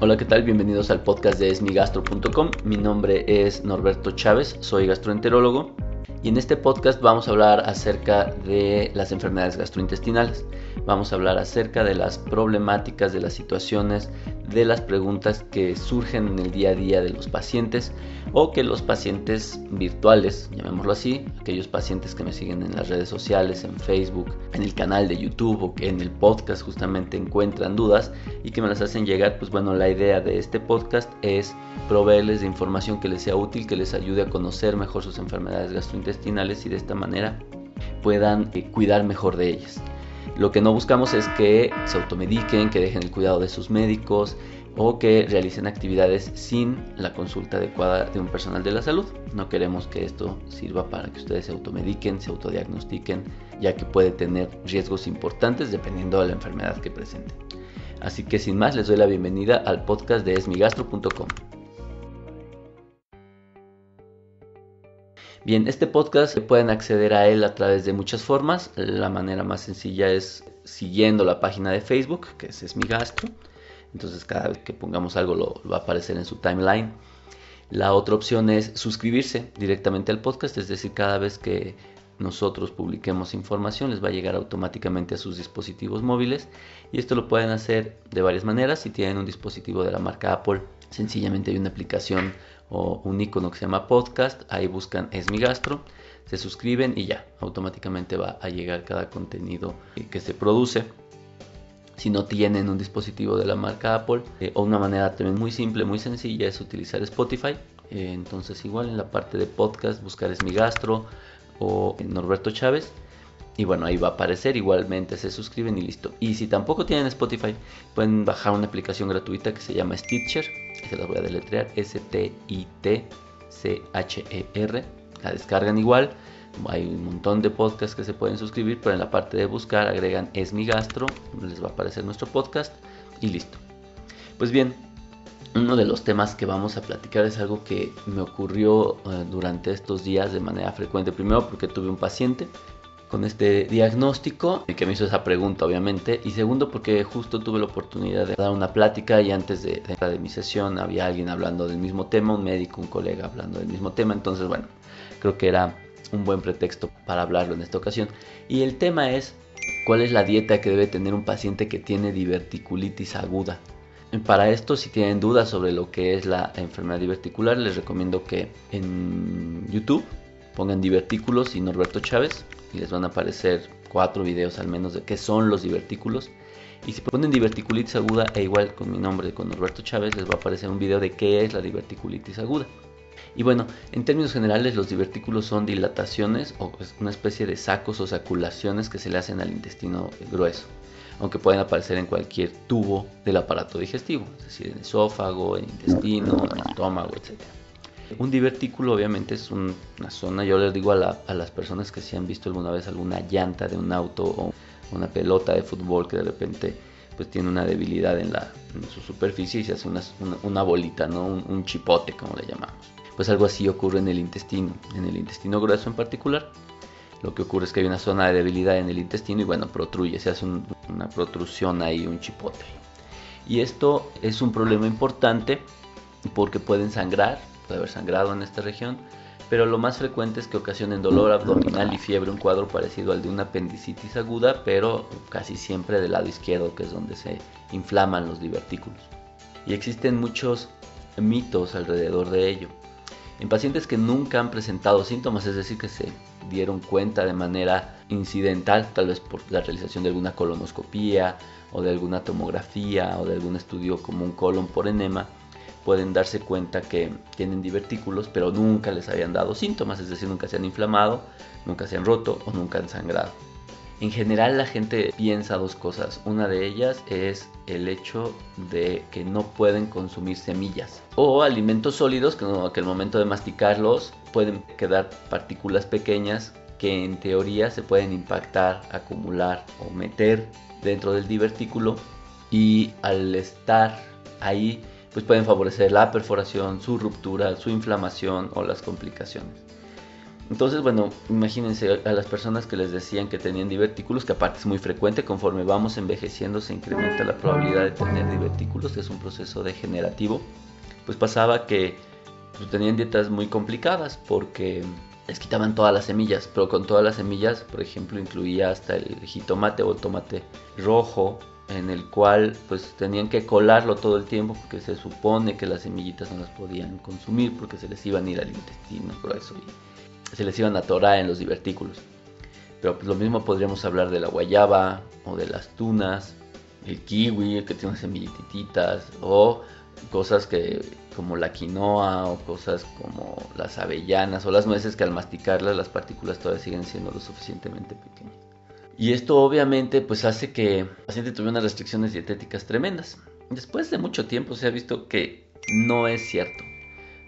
Hola, ¿qué tal? Bienvenidos al podcast de esmigastro.com. Mi nombre es Norberto Chávez, soy gastroenterólogo y en este podcast vamos a hablar acerca de las enfermedades gastrointestinales. Vamos a hablar acerca de las problemáticas, de las situaciones, de las preguntas que surgen en el día a día de los pacientes o que los pacientes virtuales, llamémoslo así, aquellos pacientes que me siguen en las redes sociales, en Facebook, en el canal de YouTube o que en el podcast justamente encuentran dudas y que me las hacen llegar, pues bueno, la idea de este podcast es proveerles de información que les sea útil, que les ayude a conocer mejor sus enfermedades gastrointestinales y de esta manera puedan eh, cuidar mejor de ellas. Lo que no buscamos es que se automediquen, que dejen el cuidado de sus médicos o que realicen actividades sin la consulta adecuada de un personal de la salud. No queremos que esto sirva para que ustedes se automediquen, se autodiagnostiquen, ya que puede tener riesgos importantes dependiendo de la enfermedad que presenten. Así que sin más les doy la bienvenida al podcast de esmigastro.com. Bien, este podcast pueden acceder a él a través de muchas formas. La manera más sencilla es siguiendo la página de Facebook, que es, mi gastro. Entonces cada vez que pongamos algo lo, va a aparecer en su timeline. La otra opción es suscribirse directamente al podcast, es decir, cada vez que nosotros publiquemos información les va a llegar automáticamente a sus dispositivos móviles y esto lo pueden hacer de varias maneras. Si tienen un dispositivo de la marca Apple, sencillamente hay una aplicación o un icono que se llama podcast, ahí buscan Es mi gastro, se suscriben y ya, automáticamente va a llegar cada contenido que se produce. Si no tienen un dispositivo de la marca Apple, eh, o una manera también muy simple, muy sencilla es utilizar Spotify. Eh, entonces igual en la parte de podcast buscar Es mi gastro o Norberto Chávez y bueno, ahí va a aparecer, igualmente se suscriben y listo. Y si tampoco tienen Spotify, pueden bajar una aplicación gratuita que se llama Stitcher. Se la voy a deletrear, S-T-I-T-C-H-E-R. La descargan igual. Hay un montón de podcasts que se pueden suscribir, pero en la parte de buscar agregan Es mi gastro, les va a aparecer nuestro podcast y listo. Pues bien, uno de los temas que vamos a platicar es algo que me ocurrió eh, durante estos días de manera frecuente. Primero porque tuve un paciente con este diagnóstico, y que me hizo esa pregunta obviamente, y segundo porque justo tuve la oportunidad de dar una plática y antes de, de, de mi sesión había alguien hablando del mismo tema, un médico, un colega hablando del mismo tema, entonces bueno, creo que era un buen pretexto para hablarlo en esta ocasión. Y el tema es cuál es la dieta que debe tener un paciente que tiene diverticulitis aguda. Para esto, si tienen dudas sobre lo que es la enfermedad diverticular, les recomiendo que en YouTube pongan divertículos y Norberto Chávez y les van a aparecer cuatro videos al menos de qué son los divertículos. Y si ponen diverticulitis aguda, e igual con mi nombre, con Norberto Chávez, les va a aparecer un video de qué es la diverticulitis aguda. Y bueno, en términos generales, los divertículos son dilataciones o una especie de sacos o saculaciones que se le hacen al intestino grueso, aunque pueden aparecer en cualquier tubo del aparato digestivo, es decir, en el esófago, en el intestino, en el estómago, etc. Un divertículo obviamente es una zona, yo les digo a, las personas que si han visto alguna vez alguna llanta de un auto o una pelota de fútbol que de repente pues tiene una debilidad en, la, su superficie y se hace una, bolita, ¿no? Un, chipote como le llamamos. Pues algo así ocurre en el intestino, en el intestino grueso en particular. Lo que ocurre es que hay una zona de debilidad en el intestino y bueno, protruye, se hace una protrusión ahí, un chipote. Y esto es un problema importante porque pueden sangrar puede haber sangrado en esta región, pero lo más frecuente es que ocasionen dolor abdominal y fiebre, un cuadro parecido al de una apendicitis aguda, pero casi siempre del lado izquierdo, que es donde se inflaman los divertículos. Y existen muchos mitos alrededor de ello. En pacientes que nunca han presentado síntomas, es decir, que se dieron cuenta de manera incidental, tal vez por la realización de alguna colonoscopía o de alguna tomografía o de algún estudio como un colon por enema, pueden darse cuenta que tienen divertículos, pero nunca les habían dado síntomas, es decir, nunca se han inflamado, nunca se han roto o nunca han sangrado. En general la gente piensa dos cosas. Una de ellas es el hecho de que no pueden consumir semillas o alimentos sólidos que, no, que momento de masticarlos pueden quedar partículas pequeñas que en teoría se pueden impactar, acumular o meter dentro del divertículo y al estar ahí pues pueden favorecer la perforación, su ruptura, su inflamación o las complicaciones. Entonces, bueno, imagínense a las personas que les decían que tenían divertículos, que aparte es muy frecuente, conforme vamos envejeciendo se incrementa la probabilidad de tener divertículos, es un proceso degenerativo, pues pasaba que pues, tenían dietas muy complicadas porque les quitaban todas las semillas, pero con todas las semillas, por ejemplo, incluía hasta el jitomate o el tomate rojo, en el cual pues tenían que colarlo todo el tiempo porque se supone que las semillitas no las podían consumir porque se les iban a ir al intestino grueso y se les iban a atorar en los divertículos. Pero pues lo mismo podríamos hablar de la guayaba o de las tunas, el kiwi, que tiene semillititas o cosas que como la quinoa o cosas como las avellanas o las nueces que al masticarlas las partículas todavía siguen siendo lo suficientemente pequeñas. Y esto obviamente pues hace que el paciente tuviera unas restricciones dietéticas tremendas. Después de mucho tiempo se ha visto que no es cierto.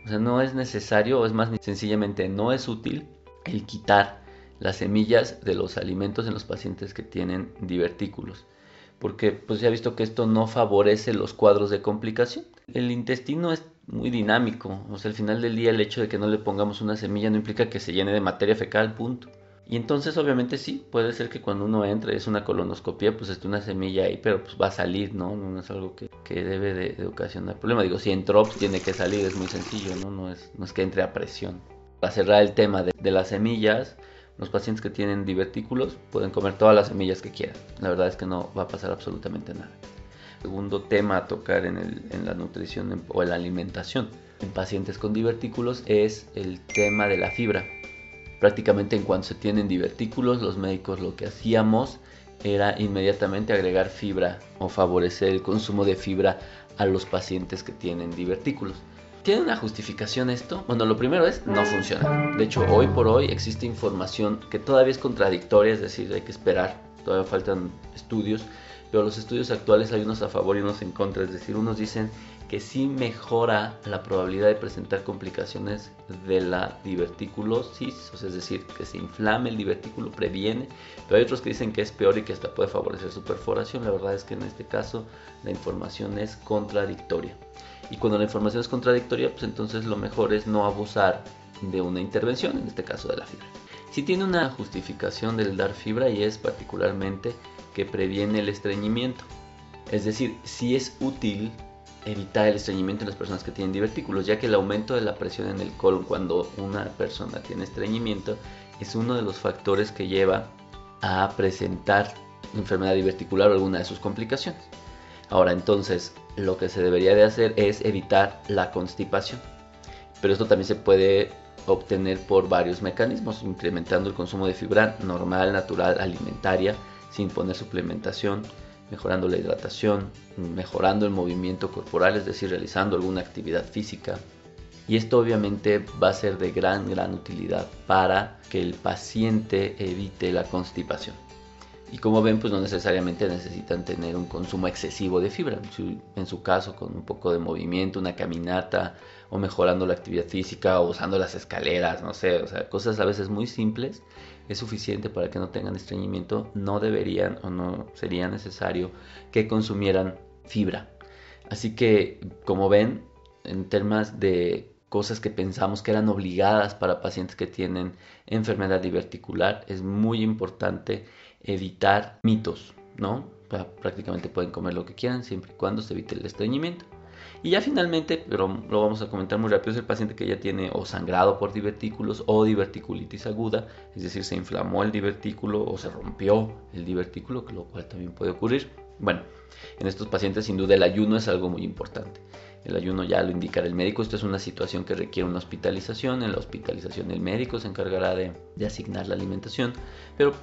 O sea, no es necesario, o es más sencillamente no es útil el quitar las semillas de los alimentos en los pacientes que tienen divertículos porque pues se ha visto que esto no favorece los cuadros de complicación. El intestino es muy dinámico, o sea, al final del día el hecho de que no le pongamos una semilla no implica que se llene de materia fecal, punto. Y entonces obviamente sí, puede ser que cuando uno entre, es una colonoscopia, pues esté una semilla ahí, pero pues va a salir, ¿no? No es algo que, debe de, ocasionar problema. Digo, si entró, pues tiene que salir, es muy sencillo, ¿no? No es, no es que entre a presión. Para cerrar el tema de las semillas, los pacientes que tienen divertículos pueden comer todas las semillas que quieran. La verdad es que no va a pasar absolutamente nada. Segundo tema a tocar en, la nutrición o en la alimentación en pacientes con divertículos es el tema de la fibra. Prácticamente en cuanto se tienen divertículos, los médicos lo que hacíamos era inmediatamente agregar fibra o favorecer el consumo de fibra a los pacientes que tienen divertículos. ¿Tiene una justificación esto? Bueno, lo primero es no funciona. De hecho, hoy por hoy existe información que todavía es contradictoria, es decir, hay que esperar, todavía faltan estudios, pero los estudios actuales hay unos a favor y unos en contra, es decir, unos dicen que sí mejora la probabilidad de presentar complicaciones de la diverticulosis, es decir, que se inflame el divertículo, previene, pero hay otros que dicen que es peor y que hasta puede favorecer su perforación. La verdad es que en este caso la información es contradictoria. Y cuando la información es contradictoria, pues entonces lo mejor es no abusar de una intervención, en este caso de la fibra. Si tiene una justificación del dar fibra y es particularmente que previene el estreñimiento. Es decir, si es útil evitar el estreñimiento en las personas que tienen divertículos, ya que el aumento de la presión en el colon cuando una persona tiene estreñimiento es uno de los factores que lleva a presentar enfermedad diverticular o alguna de sus complicaciones. Ahora entonces, lo que se debería de hacer es evitar la constipación. Pero esto también se puede obtener por varios mecanismos, incrementando el consumo de fibra normal, natural, alimentaria, sin poner suplementación, mejorando la hidratación, mejorando el movimiento corporal, es decir, realizando alguna actividad física. Y esto obviamente va a ser de gran, gran utilidad para que el paciente evite la constipación. Y como ven, pues no necesariamente necesitan tener un consumo excesivo de fibra. En su caso, con un poco de movimiento, una caminata, o mejorando la actividad física, o usando las escaleras, no sé, o sea, cosas a veces muy simples, es suficiente para que no tengan estreñimiento. No deberían o no sería necesario que consumieran fibra. Así que, como ven, en temas de cosas que pensamos que eran obligadas para pacientes que tienen enfermedad diverticular, es muy importante evitar mitos, ¿no? Prácticamente pueden comer lo que quieran siempre y cuando se evite el estreñimiento. Y ya finalmente, pero lo vamos a comentar muy rápido, es el paciente que ya tiene o sangrado por divertículos o diverticulitis aguda, es decir, se inflamó el divertículo o se rompió el divertículo, lo cual también puede ocurrir. Bueno, en estos pacientes sin duda el ayuno es algo muy importante. El ayuno ya lo indicará el médico. Esto es una situación que requiere una hospitalización. En la hospitalización el médico se encargará de, asignar la alimentación. Pero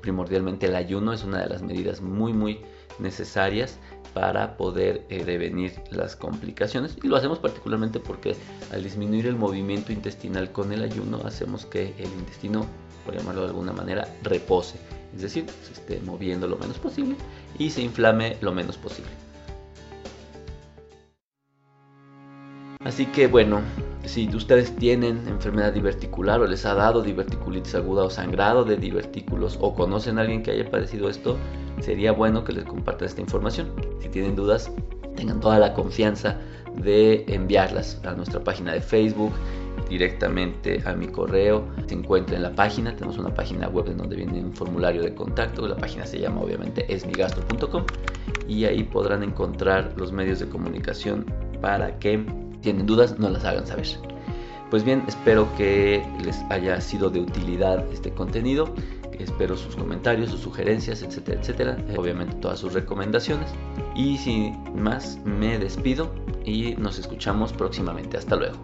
primordialmente el ayuno es una de las medidas muy muy necesarias para poder eh, las complicaciones y lo hacemos particularmente porque al disminuir el movimiento intestinal con el ayuno hacemos que el intestino, por llamarlo de alguna manera, repose, es decir, se esté moviendo lo menos posible y se inflame lo menos posible. Así que bueno, si ustedes tienen enfermedad diverticular o les ha dado diverticulitis aguda o sangrado de divertículos o conocen a alguien que haya padecido esto, sería bueno que les compartan esta información. Si tienen dudas, tengan toda la confianza de enviarlas a nuestra página de Facebook, directamente a mi correo. Se encuentra en la página, tenemos una página web en donde viene un formulario de contacto. La página se llama obviamente esmigastro.com y ahí podrán encontrar los medios de comunicación para que tienen dudas no las hagan saber. Pues bien, espero que les haya sido de utilidad este contenido. Espero sus comentarios, sus sugerencias, etcétera, etcétera. Obviamente todas sus recomendaciones. Y sin más, me despido y nos escuchamos próximamente. Hasta luego.